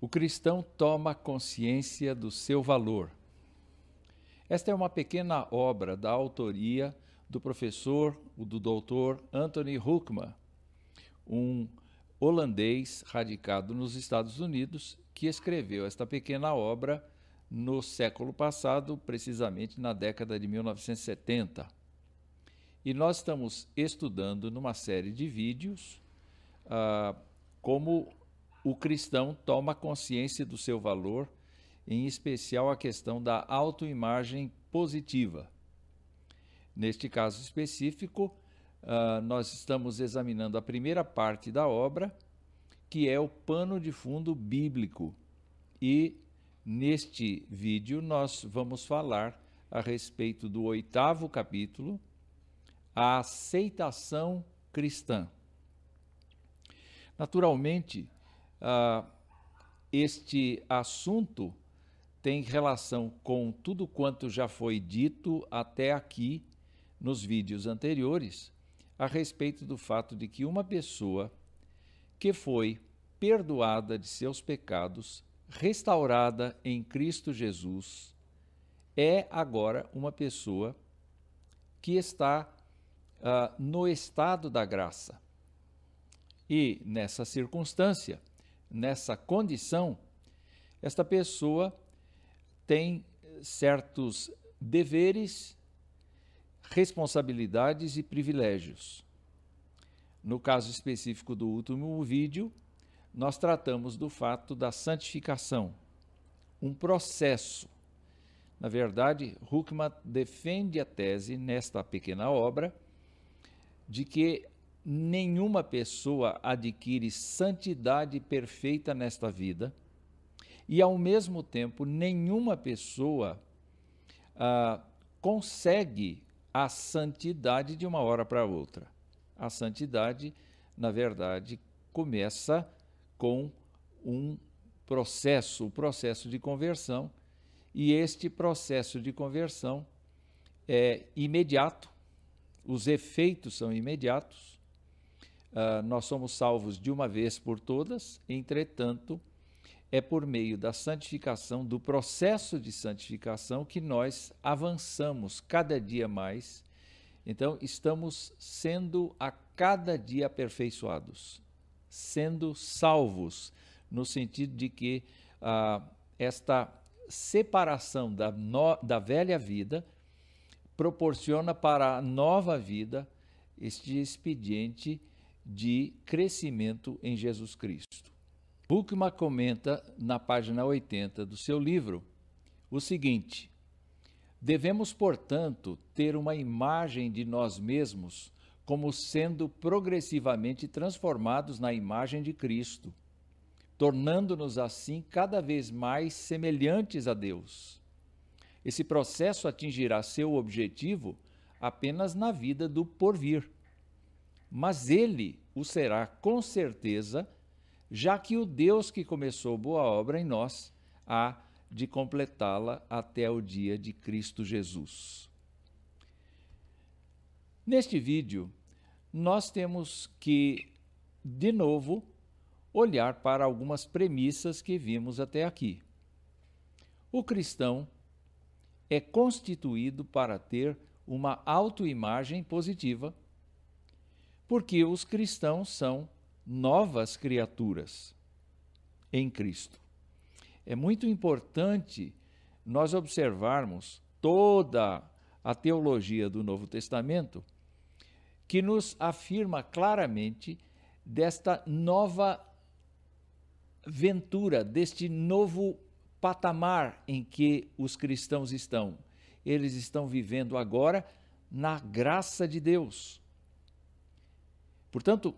O cristão toma consciência do seu valor. Esta é uma pequena obra da autoria do professor, do doutor Anthony Hoekman, um holandês radicado nos Estados Unidos, que escreveu esta pequena obra no século passado, precisamente na década de 1970. E nós estamos estudando numa série de vídeos ah, como o cristão toma consciência do seu valor, em especial a questão da autoimagem positiva. Neste caso específico, uh, nós estamos examinando a primeira parte da obra, que é o pano de fundo bíblico. E neste vídeo nós vamos falar a respeito do oitavo capítulo, a aceitação cristã. Naturalmente, uh, este assunto tem relação com tudo quanto já foi dito até aqui nos vídeos anteriores a respeito do fato de que uma pessoa que foi perdoada de seus pecados, restaurada em Cristo Jesus, é agora uma pessoa que está uh, no estado da graça. E nessa circunstância, nessa condição, esta pessoa tem certos deveres, responsabilidades e privilégios. No caso específico do último vídeo, nós tratamos do fato da santificação, um processo. Na verdade, Huckman defende a tese nesta pequena obra de que nenhuma pessoa adquire santidade perfeita nesta vida e, ao mesmo tempo, nenhuma pessoa ah, consegue a santidade de uma hora para outra. A santidade, na verdade, começa com um processo, o processo de conversão, e este processo de conversão é imediato, os efeitos são imediatos, Uh, nós somos salvos de uma vez por todas, entretanto, é por meio da santificação, do processo de santificação, que nós avançamos cada dia mais. Então, estamos sendo a cada dia aperfeiçoados, sendo salvos, no sentido de que uh, esta separação da, no, da velha vida proporciona para a nova vida este expediente de crescimento em Jesus Cristo. Buchmann comenta na página 80 do seu livro o seguinte: Devemos, portanto, ter uma imagem de nós mesmos como sendo progressivamente transformados na imagem de Cristo, tornando-nos assim cada vez mais semelhantes a Deus. Esse processo atingirá seu objetivo apenas na vida do porvir mas ele o será com certeza, já que o Deus que começou boa obra em nós há de completá-la até o dia de Cristo Jesus. Neste vídeo, nós temos que, de novo, olhar para algumas premissas que vimos até aqui. O cristão é constituído para ter uma autoimagem positiva porque os cristãos são novas criaturas em Cristo. É muito importante nós observarmos toda a teologia do Novo Testamento que nos afirma claramente desta nova ventura, deste novo patamar em que os cristãos estão. Eles estão vivendo agora na graça de Deus. Portanto,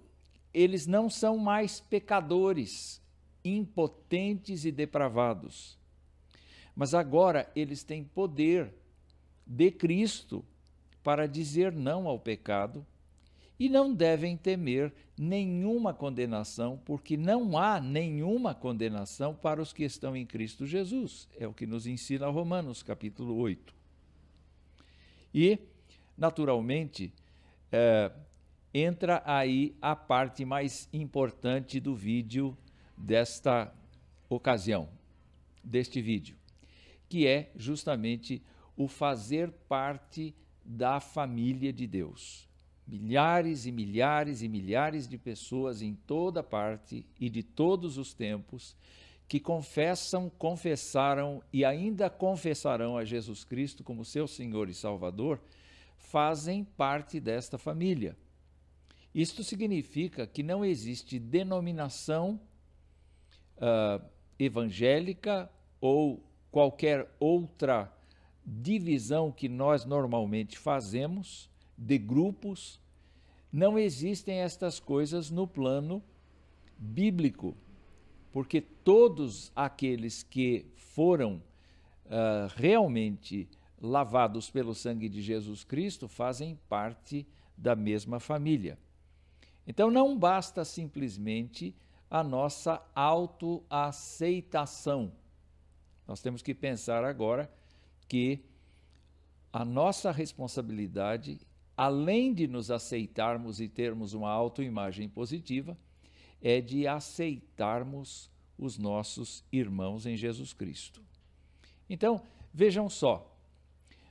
eles não são mais pecadores, impotentes e depravados. Mas agora eles têm poder de Cristo para dizer não ao pecado e não devem temer nenhuma condenação, porque não há nenhuma condenação para os que estão em Cristo Jesus. É o que nos ensina Romanos, capítulo 8. E, naturalmente, é, entra aí a parte mais importante do vídeo desta ocasião deste vídeo, que é justamente o fazer parte da família de Deus. Milhares e milhares e milhares de pessoas em toda parte e de todos os tempos que confessam, confessaram e ainda confessarão a Jesus Cristo como seu Senhor e Salvador, fazem parte desta família. Isto significa que não existe denominação uh, evangélica ou qualquer outra divisão que nós normalmente fazemos de grupos, não existem estas coisas no plano bíblico porque todos aqueles que foram uh, realmente lavados pelo sangue de Jesus Cristo fazem parte da mesma família. Então não basta simplesmente a nossa autoaceitação. Nós temos que pensar agora que a nossa responsabilidade, além de nos aceitarmos e termos uma autoimagem positiva, é de aceitarmos os nossos irmãos em Jesus Cristo. Então, vejam só,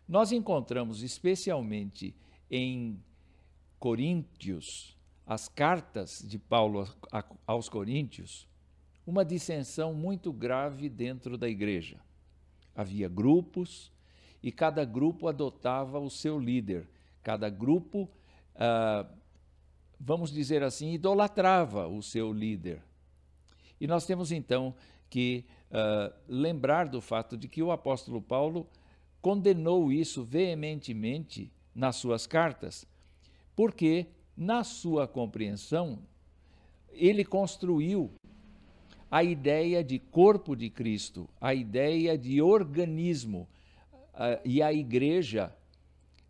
nós encontramos especialmente em Coríntios, as cartas de Paulo aos Coríntios, uma dissensão muito grave dentro da igreja. Havia grupos e cada grupo adotava o seu líder, cada grupo uh, vamos dizer assim, idolatrava o seu líder. E nós temos então que uh, lembrar do fato de que o apóstolo Paulo condenou isso veementemente nas suas cartas, porque, na sua compreensão, ele construiu a ideia de corpo de Cristo, a ideia de organismo, uh, e a igreja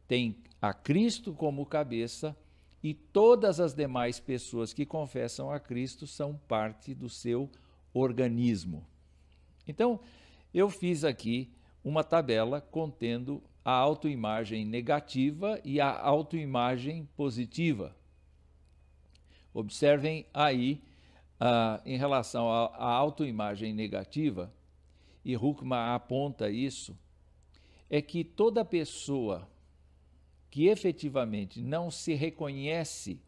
tem a Cristo como cabeça e todas as demais pessoas que confessam a Cristo são parte do seu organismo. Então, eu fiz aqui uma tabela contendo a autoimagem negativa e a autoimagem positiva. Observem aí, uh, em relação à autoimagem negativa, e Huckman aponta isso, é que toda pessoa que efetivamente não se reconhece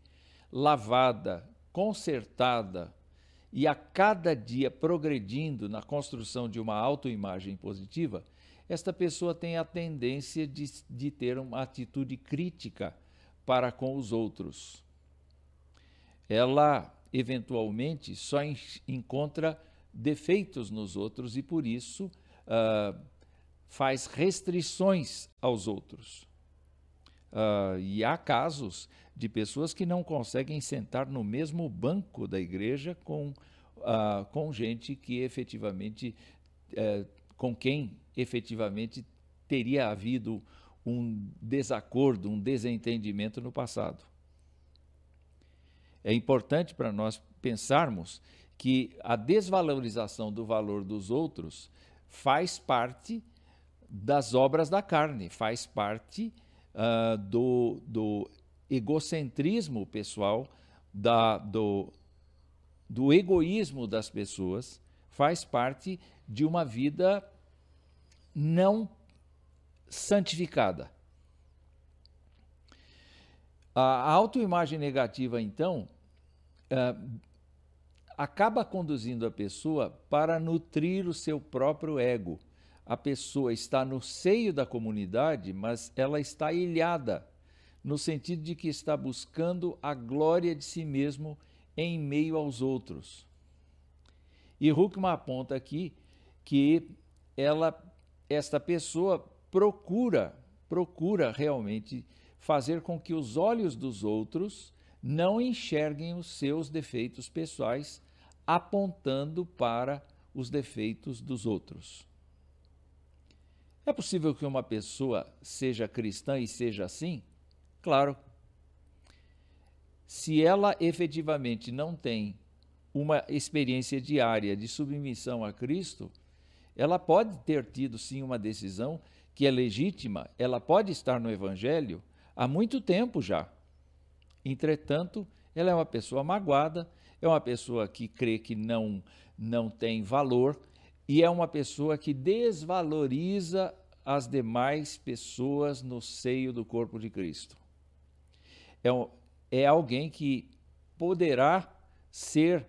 lavada, consertada e a cada dia progredindo na construção de uma autoimagem positiva, esta pessoa tem a tendência de, de ter uma atitude crítica para com os outros. Ela, eventualmente, só encontra defeitos nos outros e, por isso, uh, faz restrições aos outros. Uh, e há casos de pessoas que não conseguem sentar no mesmo banco da igreja com, uh, com gente que efetivamente, uh, com quem efetivamente teria havido um desacordo, um desentendimento no passado. É importante para nós pensarmos que a desvalorização do valor dos outros faz parte das obras da carne, faz parte uh, do, do egocentrismo pessoal, da, do, do egoísmo das pessoas, faz parte de uma vida não santificada. A autoimagem negativa, então, uh, acaba conduzindo a pessoa para nutrir o seu próprio ego a pessoa está no seio da comunidade, mas ela está ilhada, no sentido de que está buscando a glória de si mesmo em meio aos outros. E Huckman aponta aqui que ela, esta pessoa procura, procura realmente fazer com que os olhos dos outros não enxerguem os seus defeitos pessoais, apontando para os defeitos dos outros. É possível que uma pessoa seja cristã e seja assim? Claro. Se ela efetivamente não tem uma experiência diária de submissão a Cristo, ela pode ter tido sim uma decisão que é legítima, ela pode estar no Evangelho há muito tempo já. Entretanto, ela é uma pessoa magoada, é uma pessoa que crê que não, não tem valor e é uma pessoa que desvaloriza as demais pessoas no seio do corpo de Cristo. É, é alguém que poderá ser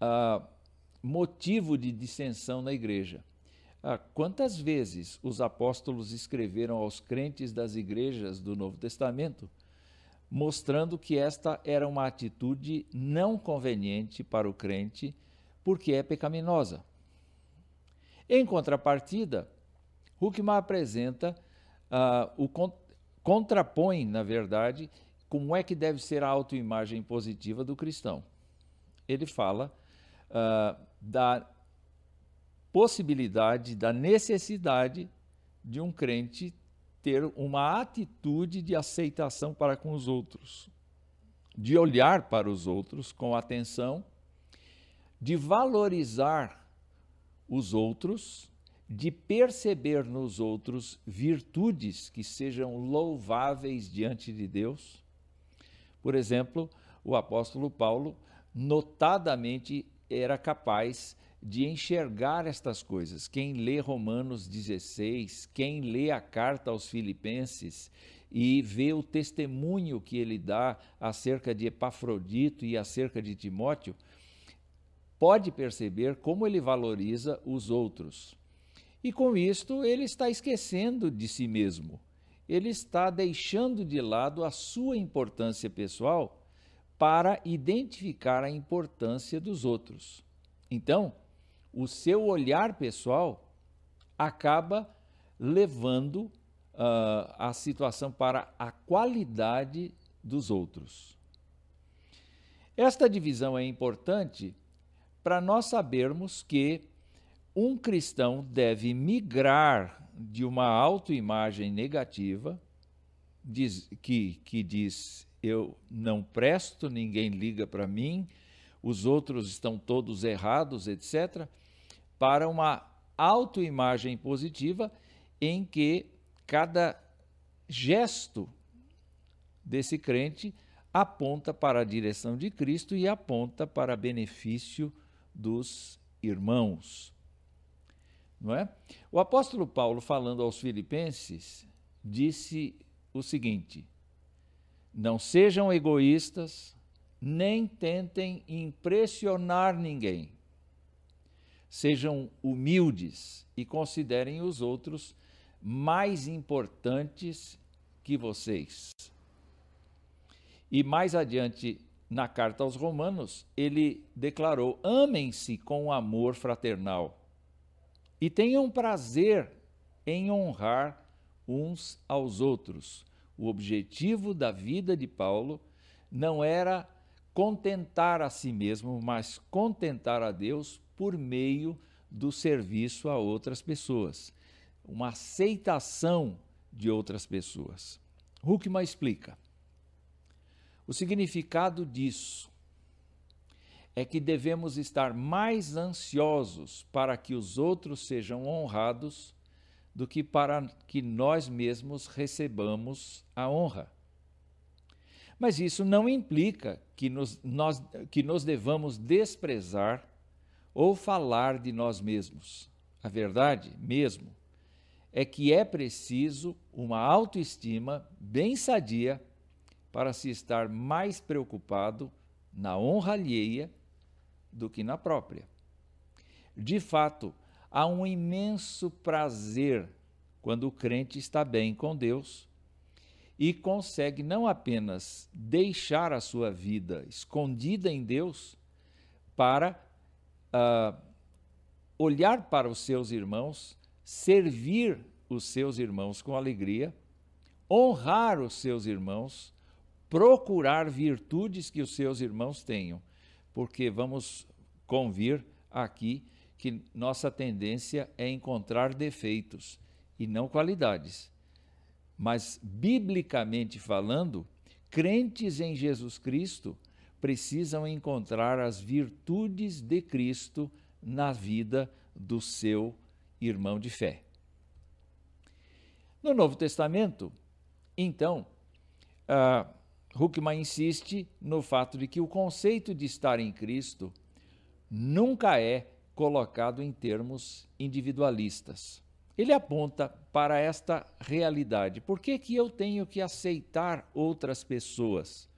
uh, motivo de dissensão na igreja. Ah, quantas vezes os apóstolos escreveram aos crentes das igrejas do Novo Testamento, mostrando que esta era uma atitude não conveniente para o crente, porque é pecaminosa. Em contrapartida, Huckman apresenta uh, o contrapõe, na verdade, como é que deve ser a autoimagem positiva do cristão. Ele fala uh, da possibilidade, da necessidade de um crente ter uma atitude de aceitação para com os outros, de olhar para os outros com atenção, de valorizar os outros, de perceber nos outros virtudes que sejam louváveis diante de Deus. Por exemplo, o apóstolo Paulo notadamente era capaz de enxergar estas coisas. Quem lê Romanos 16, quem lê a carta aos Filipenses e vê o testemunho que ele dá acerca de Epafrodito e acerca de Timóteo, pode perceber como ele valoriza os outros. E com isto, ele está esquecendo de si mesmo. Ele está deixando de lado a sua importância pessoal para identificar a importância dos outros. Então, o seu olhar pessoal acaba levando uh, a situação para a qualidade dos outros. Esta divisão é importante para nós sabermos que um cristão deve migrar de uma autoimagem negativa, diz, que, que diz eu não presto, ninguém liga para mim, os outros estão todos errados, etc., para uma autoimagem positiva em que cada gesto desse crente aponta para a direção de Cristo e aponta para benefício dos irmãos. Não é? O apóstolo Paulo, falando aos filipenses, disse o seguinte: não sejam egoístas, nem tentem impressionar ninguém. Sejam humildes e considerem os outros mais importantes que vocês. E mais adiante, na carta aos Romanos, ele declarou: amem-se com amor fraternal e tenham prazer em honrar uns aos outros o objetivo da vida de Paulo não era contentar a si mesmo, mas contentar a Deus por meio do serviço a outras pessoas, uma aceitação de outras pessoas. Huckman explica. O significado disso é que devemos estar mais ansiosos para que os outros sejam honrados do que para que nós mesmos recebamos a honra. Mas isso não implica que nos, nós, que nos devamos desprezar ou falar de nós mesmos. A verdade, mesmo, é que é preciso uma autoestima bem sadia para se estar mais preocupado na honra alheia do que na própria. De fato, há um imenso prazer quando o crente está bem com Deus e consegue não apenas deixar a sua vida escondida em Deus para uh, olhar para os seus irmãos, servir os seus irmãos com alegria, honrar os seus irmãos, procurar virtudes que os seus irmãos tenham, porque vamos convir aqui que nossa tendência é encontrar defeitos e não qualidades. Mas, biblicamente falando, crentes em Jesus Cristo precisam encontrar as virtudes de Cristo na vida do seu irmão de fé. No Novo Testamento, então, uh, Huckman insiste no fato de que o conceito de estar em Cristo nunca é colocado em termos individualistas. Ele aponta para esta realidade. Por que, que eu tenho que aceitar outras pessoas?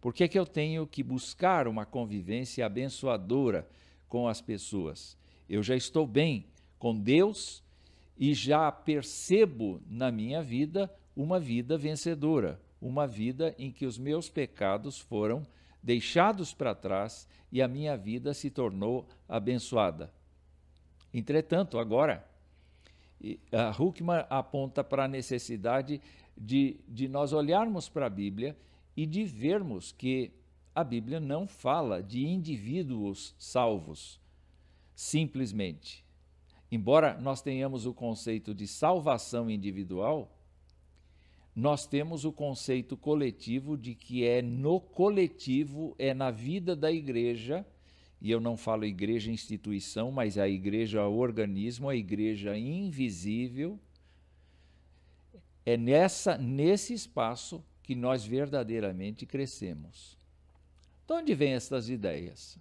Por que, que eu tenho que buscar uma convivência abençoadora com as pessoas? Eu já estou bem com Deus e já percebo na minha vida uma vida vencedora, uma vida em que os meus pecados foram deixados para trás e a minha vida se tornou abençoada. Entretanto, agora, a Huckman aponta para a necessidade de, de nós olharmos para a Bíblia e de vermos que a Bíblia não fala de indivíduos salvos, simplesmente. Embora nós tenhamos o conceito de salvação individual, nós temos o conceito coletivo de que é no coletivo, é na vida da igreja, e eu não falo igreja instituição, mas a igreja organismo, a igreja invisível, é nessa nesse espaço que nós verdadeiramente crescemos. De onde vêm essas ideias?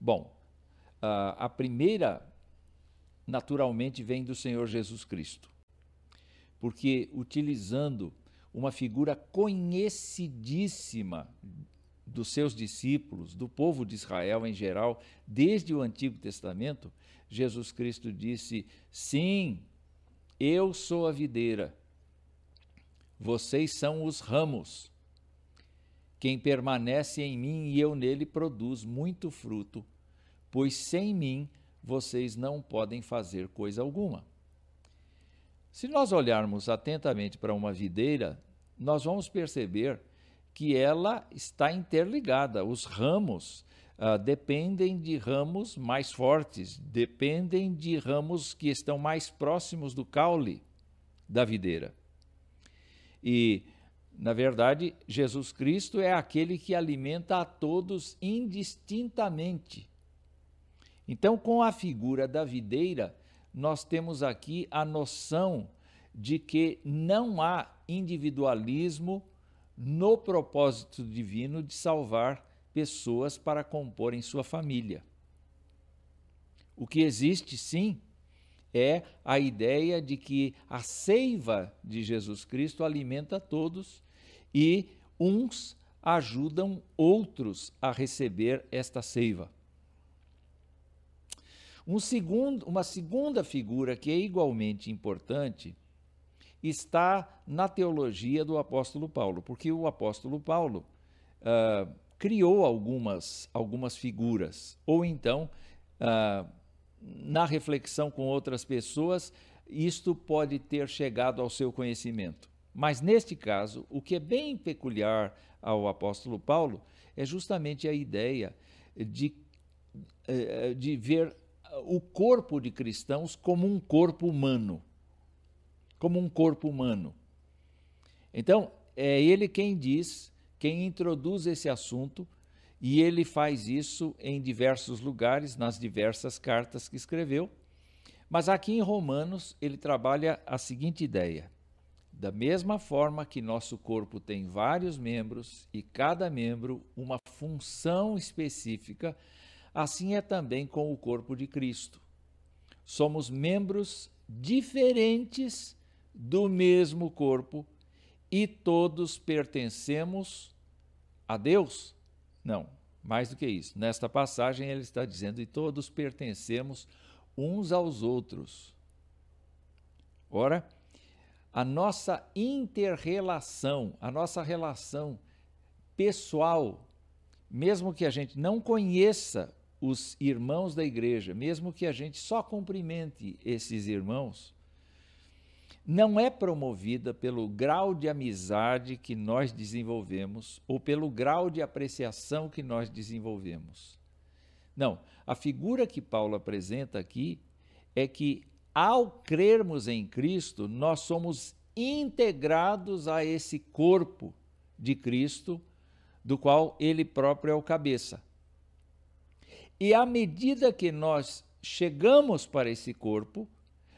Bom, a primeira naturalmente vem do Senhor Jesus Cristo porque utilizando uma figura conhecidíssima dos seus discípulos, do povo de Israel em geral, desde o Antigo Testamento, Jesus Cristo disse: Sim, eu sou a videira, vocês são os ramos. Quem permanece em mim e eu nele produz muito fruto, pois sem mim vocês não podem fazer coisa alguma. Se nós olharmos atentamente para uma videira, nós vamos perceber que ela está interligada. Os ramos uh, dependem de ramos mais fortes, dependem de ramos que estão mais próximos do caule da videira. E, na verdade, Jesus Cristo é aquele que alimenta a todos indistintamente. Então, com a figura da videira, nós temos aqui a noção de que não há individualismo no propósito divino de salvar pessoas para comporem sua família. O que existe, sim, é a ideia de que a seiva de Jesus Cristo alimenta todos e uns ajudam outros a receber esta seiva. Um segundo, uma segunda figura que é igualmente importante está na teologia do apóstolo Paulo, porque o apóstolo Paulo uh, criou algumas, algumas figuras, ou então, uh, na reflexão com outras pessoas, isto pode ter chegado ao seu conhecimento. Mas neste caso, o que é bem peculiar ao apóstolo Paulo é justamente a ideia de, eh, de ver o corpo de cristãos como um corpo humano. Como um corpo humano. Então, é ele quem diz, quem introduz esse assunto, e ele faz isso em diversos lugares, nas diversas cartas que escreveu. Mas aqui em Romanos, ele trabalha a seguinte ideia: da mesma forma que nosso corpo tem vários membros e cada membro uma função específica, assim é também com o corpo de Cristo. Somos membros diferentes do mesmo corpo e todos pertencemos a Deus? Não, mais do que isso. Nesta passagem ele está dizendo: e todos pertencemos uns aos outros. Ora, a nossa interrelação, a nossa relação pessoal, mesmo que a gente não conheça os irmãos da igreja, mesmo que a gente só cumprimente esses irmãos, não é promovida pelo grau de amizade que nós desenvolvemos ou pelo grau de apreciação que nós desenvolvemos. Não, a figura que Paulo apresenta aqui é que, ao crermos em Cristo, nós somos integrados a esse corpo de Cristo, do qual ele próprio é o cabeça. E à medida que nós chegamos para esse corpo,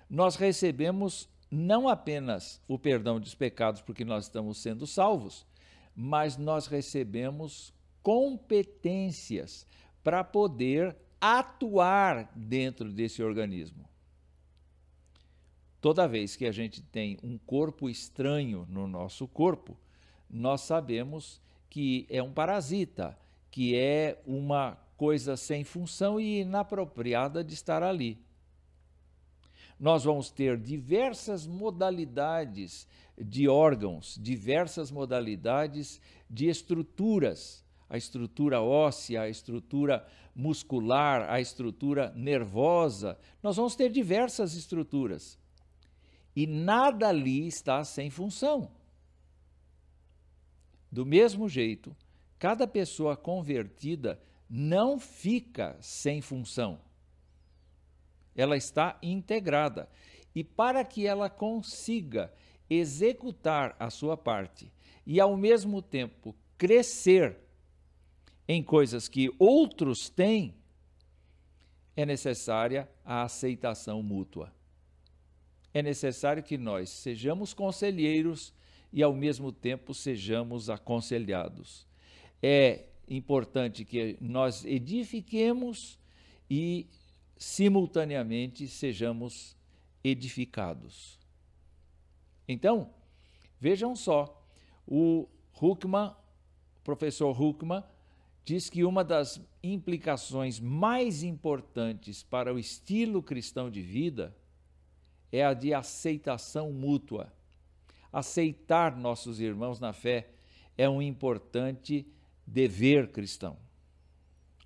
nós recebemos não apenas o perdão dos pecados porque nós estamos sendo salvos, mas nós recebemos competências para poder atuar dentro desse organismo. Toda vez que a gente tem um corpo estranho no nosso corpo, nós sabemos que é um parasita, que é uma coisa sem função e inapropriada de estar ali. Nós vamos ter diversas modalidades de órgãos, diversas modalidades de estruturas, a estrutura óssea, a estrutura muscular, a estrutura nervosa. Nós vamos ter diversas estruturas. E nada ali está sem função. Do mesmo jeito, cada pessoa convertida não fica sem função. Ela está integrada. E para que ela consiga executar a sua parte e, ao mesmo tempo, crescer em coisas que outros têm, é necessária a aceitação mútua. É necessário que nós sejamos conselheiros e, ao mesmo tempo, sejamos aconselhados. É importante que nós edifiquemos e, simultaneamente, sejamos edificados. Então, vejam só, o Huckman, professor Huckman, diz que uma das implicações mais importantes para o estilo cristão de vida é a de aceitação mútua. Aceitar nossos irmãos na fé é um importante dever cristão.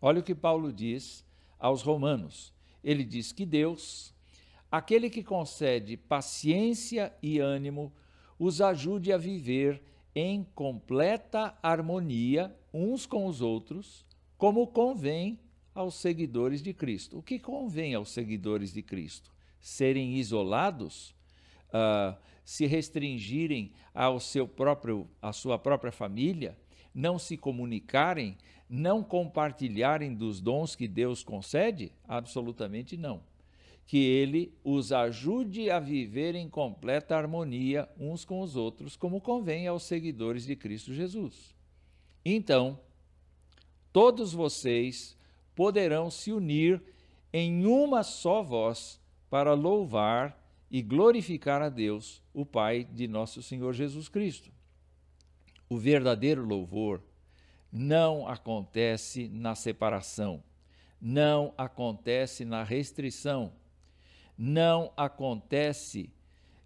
Olha o que Paulo diz aos Romanos. Ele diz que Deus, aquele que concede paciência e ânimo, os ajude a viver em completa harmonia uns com os outros, como convém aos seguidores de Cristo. O que convém aos seguidores de Cristo? Serem isolados, uh, se restringirem ao seu próprio, à sua própria família, não se comunicarem, não compartilharem dos dons que Deus concede? Absolutamente não que ele os ajude a viver em completa harmonia uns com os outros, como convém aos seguidores de Cristo Jesus. Então, todos vocês poderão se unir em uma só voz para louvar e glorificar a Deus, o Pai de nosso Senhor Jesus Cristo. O verdadeiro louvor não acontece na separação, não acontece na restrição. Não acontece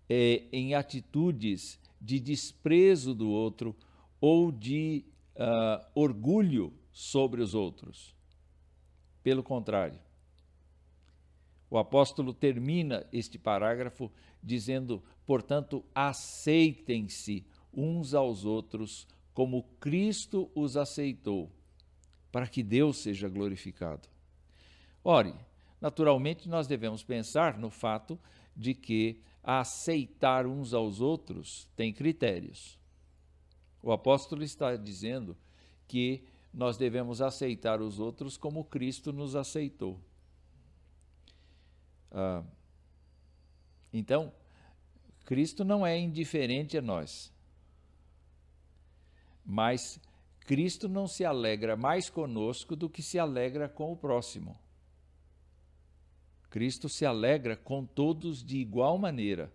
é, em atitudes de desprezo do outro ou de uh, orgulho sobre os outros. Pelo contrário, o apóstolo termina este parágrafo dizendo: portanto, aceitem-se uns aos outros como Cristo os aceitou, para que Deus seja glorificado. Ore, Naturalmente, nós devemos pensar no fato de que aceitar uns aos outros tem critérios. O apóstolo está dizendo que nós devemos aceitar os outros como Cristo nos aceitou. Ah, então, Cristo não é indiferente a nós, mas Cristo não se alegra mais conosco do que se alegra com o próximo. Cristo se alegra com todos de igual maneira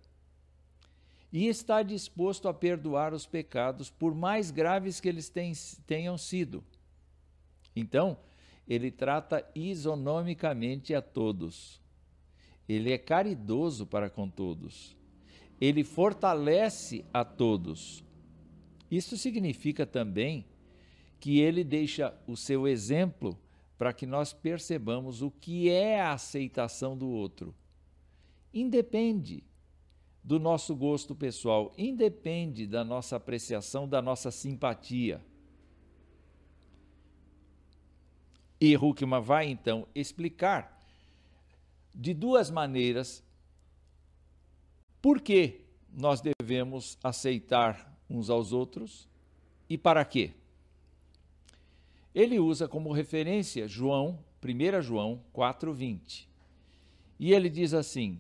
e está disposto a perdoar os pecados, por mais graves que eles tenham sido. Então, ele trata isonomicamente a todos. Ele é caridoso para com todos. Ele fortalece a todos. Isso significa também que ele deixa o seu exemplo para que nós percebamos o que é a aceitação do outro. Independe do nosso gosto pessoal, independe da nossa apreciação, da nossa simpatia. E Huckman vai então explicar de duas maneiras por que nós devemos aceitar uns aos outros e para quê. Ele usa como referência João, 1 João 4:20. E ele diz assim: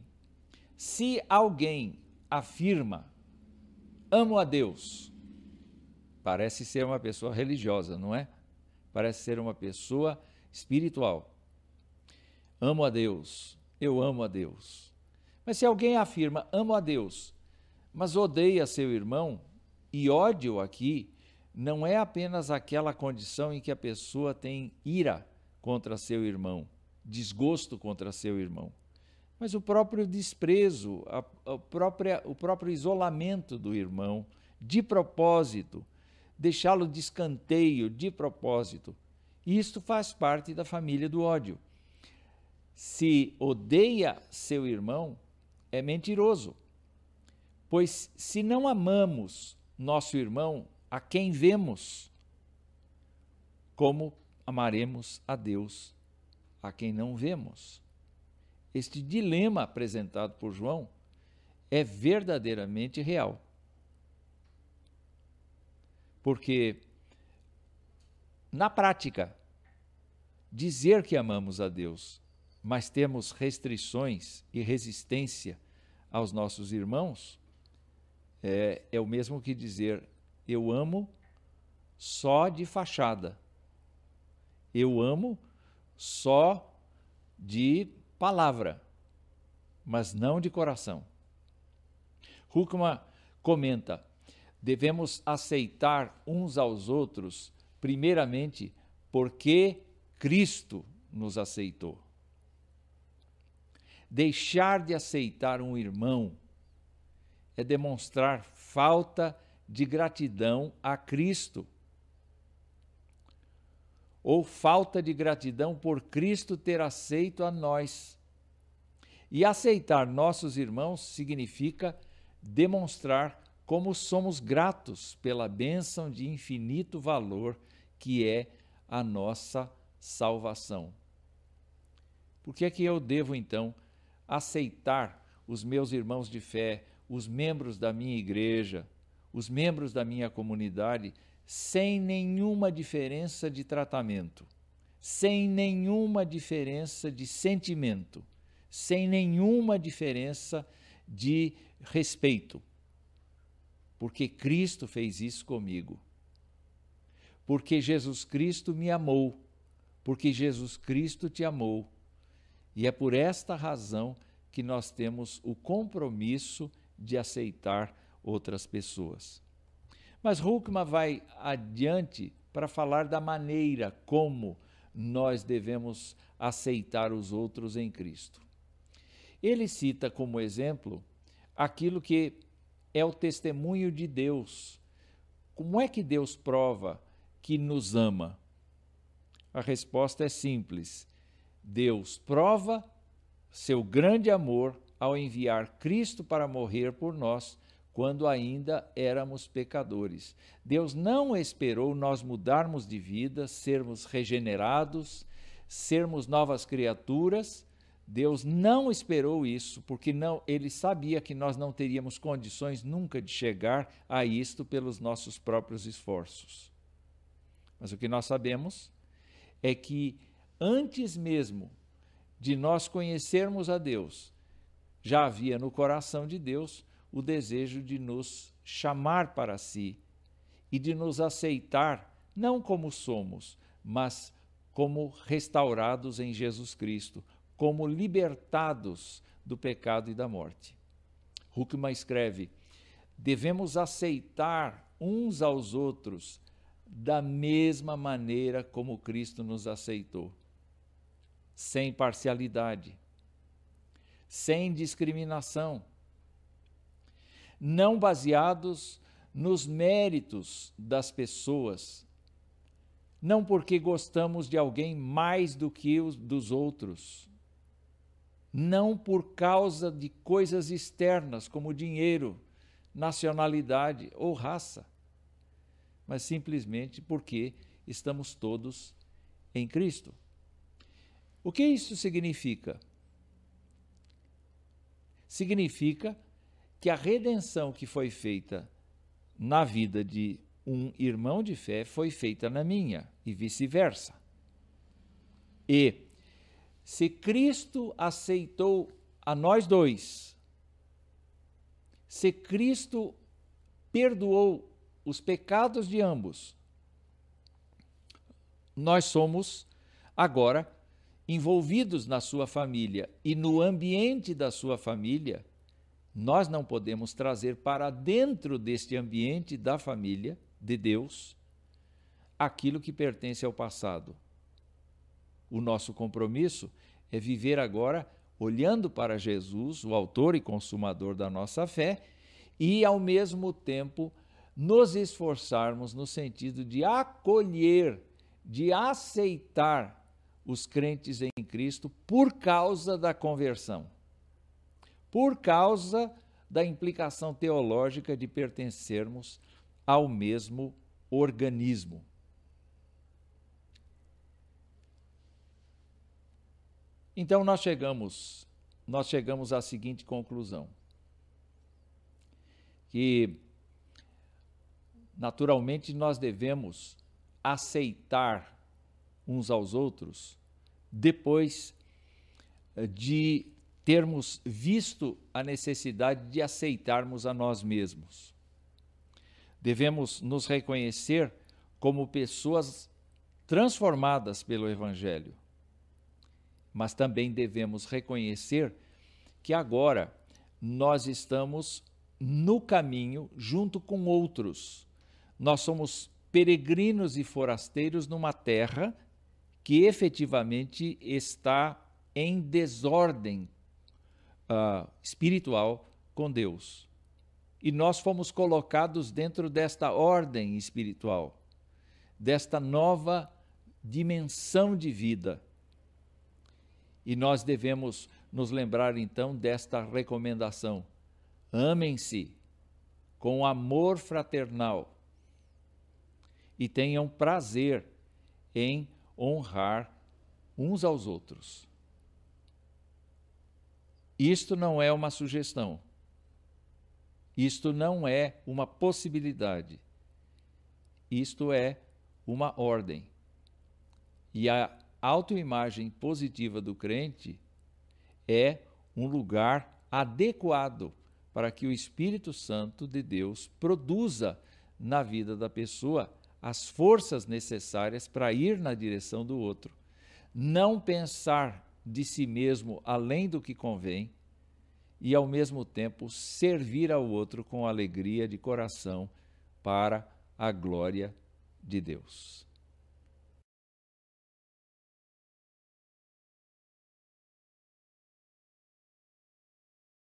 Se alguém afirma amo a Deus Parece ser uma pessoa religiosa, não é? Parece ser uma pessoa espiritual. Amo a Deus, eu amo a Deus. Mas se alguém afirma amo a Deus, mas odeia seu irmão, e ódio aqui não é apenas aquela condição em que a pessoa tem ira contra seu irmão, desgosto contra seu irmão, mas o próprio desprezo, a, a própria, o próprio isolamento do irmão, de propósito, deixá-lo de escanteio, de propósito. Isto faz parte da família do ódio. Se odeia seu irmão, é mentiroso. Pois se não amamos nosso irmão, a quem vemos, como amaremos a Deus, a quem não vemos? Este dilema apresentado por João é verdadeiramente real. Porque, na prática, dizer que amamos a Deus, mas temos restrições e resistência aos nossos irmãos, é, é o mesmo que dizer eu amo só de fachada. Eu amo só de palavra, mas não de coração. Huckman comenta: devemos aceitar uns aos outros, primeiramente porque Cristo nos aceitou. Deixar de aceitar um irmão é demonstrar falta de gratidão a Cristo ou falta de gratidão por Cristo ter aceito a nós. E aceitar nossos irmãos significa demonstrar como somos gratos pela bênção de infinito valor que é a nossa salvação. Por que é que eu devo então aceitar os meus irmãos de fé, os membros da minha igreja, os membros da minha comunidade sem nenhuma diferença de tratamento, sem nenhuma diferença de sentimento, sem nenhuma diferença de respeito. Porque Cristo fez isso comigo. Porque Jesus Cristo me amou. Porque Jesus Cristo te amou. E é por esta razão que nós temos o compromisso de aceitar outras pessoas. Mas Huckman vai adiante para falar da maneira como nós devemos aceitar os outros em Cristo. Ele cita como exemplo aquilo que é o testemunho de Deus. Como é que Deus prova que nos ama? A resposta é simples. Deus prova seu grande amor ao enviar Cristo para morrer por nós quando ainda éramos pecadores. Deus não esperou nós mudarmos de vida, sermos regenerados, sermos novas criaturas. Deus não esperou isso, porque não, ele sabia que nós não teríamos condições nunca de chegar a isto pelos nossos próprios esforços. Mas o que nós sabemos é que antes mesmo de nós conhecermos a Deus, já havia no coração de Deus o desejo de nos chamar para si e de nos aceitar, não como somos, mas como restaurados em Jesus Cristo, como libertados do pecado e da morte. Huckman escreve: devemos aceitar uns aos outros da mesma maneira como Cristo nos aceitou, sem parcialidade, sem discriminação não baseados nos méritos das pessoas, não porque gostamos de alguém mais do que os dos outros, não por causa de coisas externas como dinheiro, nacionalidade ou raça, mas simplesmente porque estamos todos em Cristo. O que isso significa? Significa que a redenção que foi feita na vida de um irmão de fé foi feita na minha e vice-versa. E se Cristo aceitou a nós dois, se Cristo perdoou os pecados de ambos, nós somos agora envolvidos na sua família e no ambiente da sua família, nós não podemos trazer para dentro deste ambiente da família de Deus aquilo que pertence ao passado. O nosso compromisso é viver agora olhando para Jesus, o autor e consumador da nossa fé, e ao mesmo tempo nos esforçarmos no sentido de acolher, de aceitar os crentes em Cristo por causa da conversão, por causa da implicação teológica de pertencermos ao mesmo organismo. Então nós chegamos, nós chegamos à seguinte conclusão: que naturalmente nós devemos aceitar uns aos outros depois eh, de termos visto a necessidade de aceitarmos a nós mesmos. Devemos nos reconhecer como pessoas transformadas pelo Evangelho mas também devemos reconhecer que agora nós estamos no caminho junto com outros. Nós somos peregrinos e forasteiros numa terra que efetivamente está em desordem uh, espiritual com Deus. E nós fomos colocados dentro desta ordem espiritual, desta nova dimensão de vida e nós devemos nos lembrar então desta recomendação: amem-se com amor fraternal e tenham prazer em honrar uns aos outros. Isto não é uma sugestão. Isto não é uma possibilidade. Isto é uma ordem. E a autoimagem positiva do crente é um lugar adequado para que o Espírito Santo de Deus produza na vida da pessoa as forças necessárias para ir na direção do outro. Não pensar de si mesmo além do que convém e, ao mesmo tempo, servir ao outro com alegria de coração para a glória de Deus.